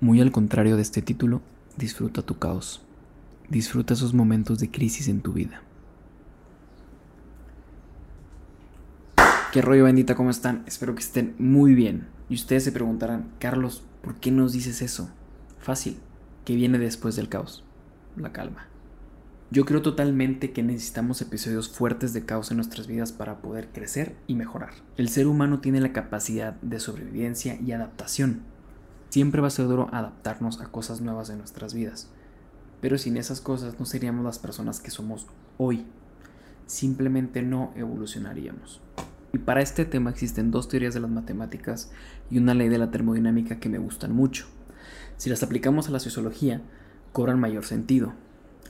Muy al contrario de este título, disfruta tu caos. Disfruta esos momentos de crisis en tu vida. ¿Qué rollo bendita? ¿Cómo están? Espero que estén muy bien. Y ustedes se preguntarán, Carlos, ¿por qué nos dices eso? Fácil, ¿qué viene después del caos? La calma. Yo creo totalmente que necesitamos episodios fuertes de caos en nuestras vidas para poder crecer y mejorar. El ser humano tiene la capacidad de sobrevivencia y adaptación. Siempre va a ser duro adaptarnos a cosas nuevas en nuestras vidas. Pero sin esas cosas no seríamos las personas que somos hoy. Simplemente no evolucionaríamos. Y para este tema existen dos teorías de las matemáticas y una ley de la termodinámica que me gustan mucho. Si las aplicamos a la sociología, cobran mayor sentido.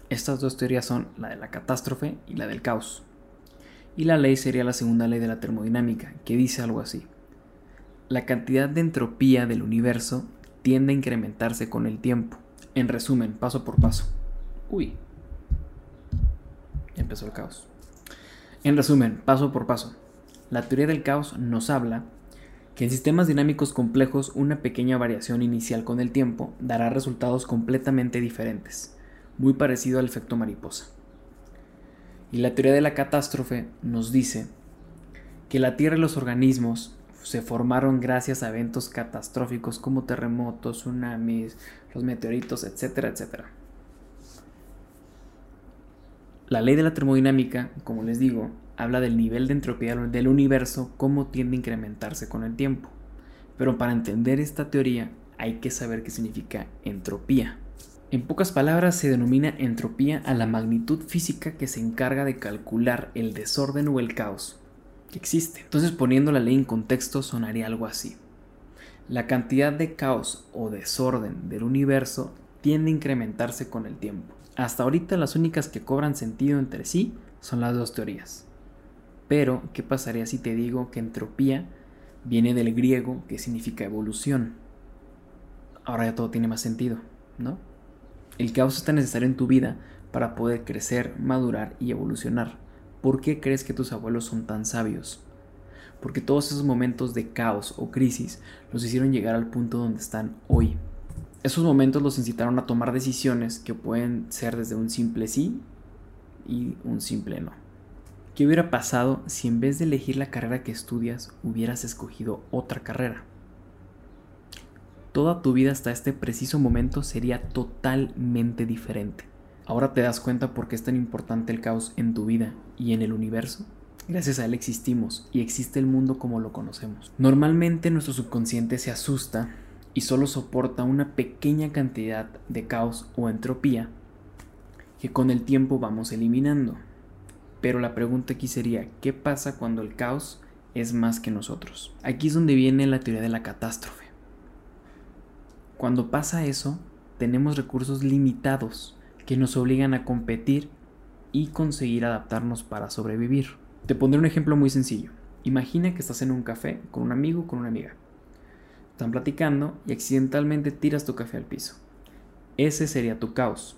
Estas dos teorías son la de la catástrofe y la del caos. Y la ley sería la segunda ley de la termodinámica, que dice algo así. La cantidad de entropía del universo tiende a incrementarse con el tiempo. En resumen, paso por paso. Uy. Empezó el caos. En resumen, paso por paso. La teoría del caos nos habla que en sistemas dinámicos complejos una pequeña variación inicial con el tiempo dará resultados completamente diferentes muy parecido al efecto mariposa. Y la teoría de la catástrofe nos dice que la Tierra y los organismos se formaron gracias a eventos catastróficos como terremotos, tsunamis, los meteoritos, etcétera, etcétera. La ley de la termodinámica, como les digo, habla del nivel de entropía del universo, cómo tiende a incrementarse con el tiempo. Pero para entender esta teoría hay que saber qué significa entropía. En pocas palabras, se denomina entropía a la magnitud física que se encarga de calcular el desorden o el caos que existe. Entonces, poniendo la ley en contexto, sonaría algo así. La cantidad de caos o desorden del universo tiende a incrementarse con el tiempo. Hasta ahorita las únicas que cobran sentido entre sí son las dos teorías. Pero, ¿qué pasaría si te digo que entropía viene del griego que significa evolución? Ahora ya todo tiene más sentido, ¿no? El caos está necesario en tu vida para poder crecer, madurar y evolucionar. ¿Por qué crees que tus abuelos son tan sabios? Porque todos esos momentos de caos o crisis los hicieron llegar al punto donde están hoy. Esos momentos los incitaron a tomar decisiones que pueden ser desde un simple sí y un simple no. ¿Qué hubiera pasado si en vez de elegir la carrera que estudias hubieras escogido otra carrera? toda tu vida hasta este preciso momento sería totalmente diferente. Ahora te das cuenta por qué es tan importante el caos en tu vida y en el universo. Gracias a él existimos y existe el mundo como lo conocemos. Normalmente nuestro subconsciente se asusta y solo soporta una pequeña cantidad de caos o entropía que con el tiempo vamos eliminando. Pero la pregunta aquí sería, ¿qué pasa cuando el caos es más que nosotros? Aquí es donde viene la teoría de la catástrofe. Cuando pasa eso, tenemos recursos limitados que nos obligan a competir y conseguir adaptarnos para sobrevivir. Te pondré un ejemplo muy sencillo. Imagina que estás en un café con un amigo o con una amiga. Están platicando y accidentalmente tiras tu café al piso. Ese sería tu caos.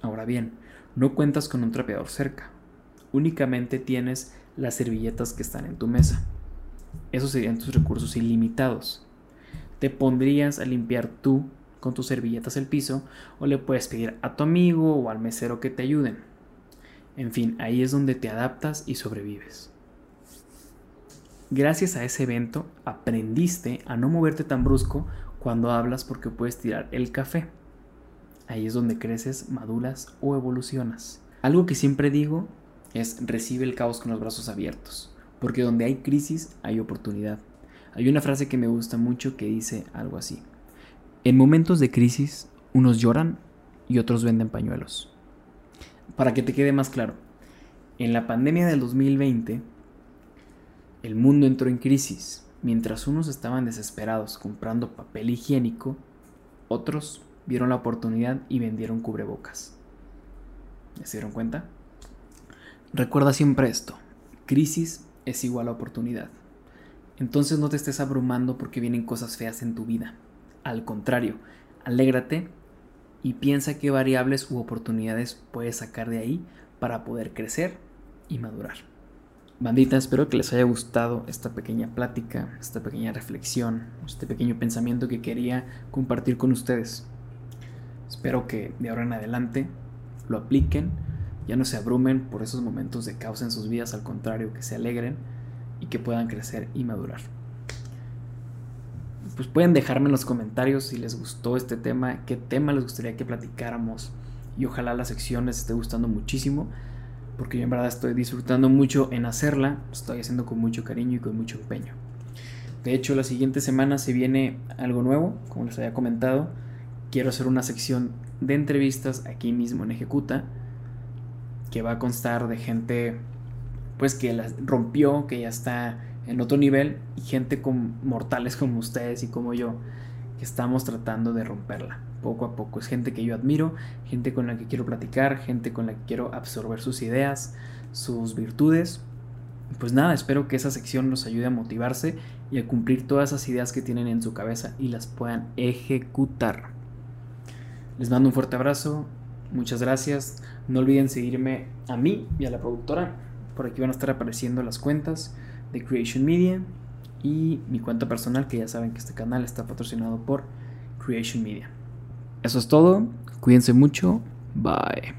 Ahora bien, no cuentas con un trapeador cerca. Únicamente tienes las servilletas que están en tu mesa. Esos serían tus recursos ilimitados te pondrías a limpiar tú con tus servilletas el piso o le puedes pedir a tu amigo o al mesero que te ayuden. En fin, ahí es donde te adaptas y sobrevives. Gracias a ese evento aprendiste a no moverte tan brusco cuando hablas porque puedes tirar el café. Ahí es donde creces, maduras o evolucionas. Algo que siempre digo es recibe el caos con los brazos abiertos, porque donde hay crisis hay oportunidad. Hay una frase que me gusta mucho que dice algo así. En momentos de crisis, unos lloran y otros venden pañuelos. Para que te quede más claro, en la pandemia del 2020, el mundo entró en crisis. Mientras unos estaban desesperados comprando papel higiénico, otros vieron la oportunidad y vendieron cubrebocas. se dieron cuenta? Recuerda siempre esto, crisis es igual a oportunidad. Entonces no te estés abrumando porque vienen cosas feas en tu vida. Al contrario, alégrate y piensa qué variables u oportunidades puedes sacar de ahí para poder crecer y madurar. Bandita, espero que les haya gustado esta pequeña plática, esta pequeña reflexión, este pequeño pensamiento que quería compartir con ustedes. Espero que de ahora en adelante lo apliquen, ya no se abrumen por esos momentos de caos en sus vidas, al contrario, que se alegren y que puedan crecer y madurar. Pues pueden dejarme en los comentarios si les gustó este tema, qué tema les gustaría que platicáramos y ojalá la sección les esté gustando muchísimo porque yo en verdad estoy disfrutando mucho en hacerla, estoy haciendo con mucho cariño y con mucho empeño. De hecho, la siguiente semana se viene algo nuevo, como les había comentado. Quiero hacer una sección de entrevistas aquí mismo en Ejecuta, que va a constar de gente pues que la rompió, que ya está en otro nivel, y gente con mortales como ustedes y como yo, que estamos tratando de romperla poco a poco. Es gente que yo admiro, gente con la que quiero platicar, gente con la que quiero absorber sus ideas, sus virtudes. Pues nada, espero que esa sección nos ayude a motivarse y a cumplir todas esas ideas que tienen en su cabeza y las puedan ejecutar. Les mando un fuerte abrazo, muchas gracias. No olviden seguirme a mí y a la productora. Por aquí van a estar apareciendo las cuentas de Creation Media y mi cuenta personal, que ya saben que este canal está patrocinado por Creation Media. Eso es todo. Cuídense mucho. Bye.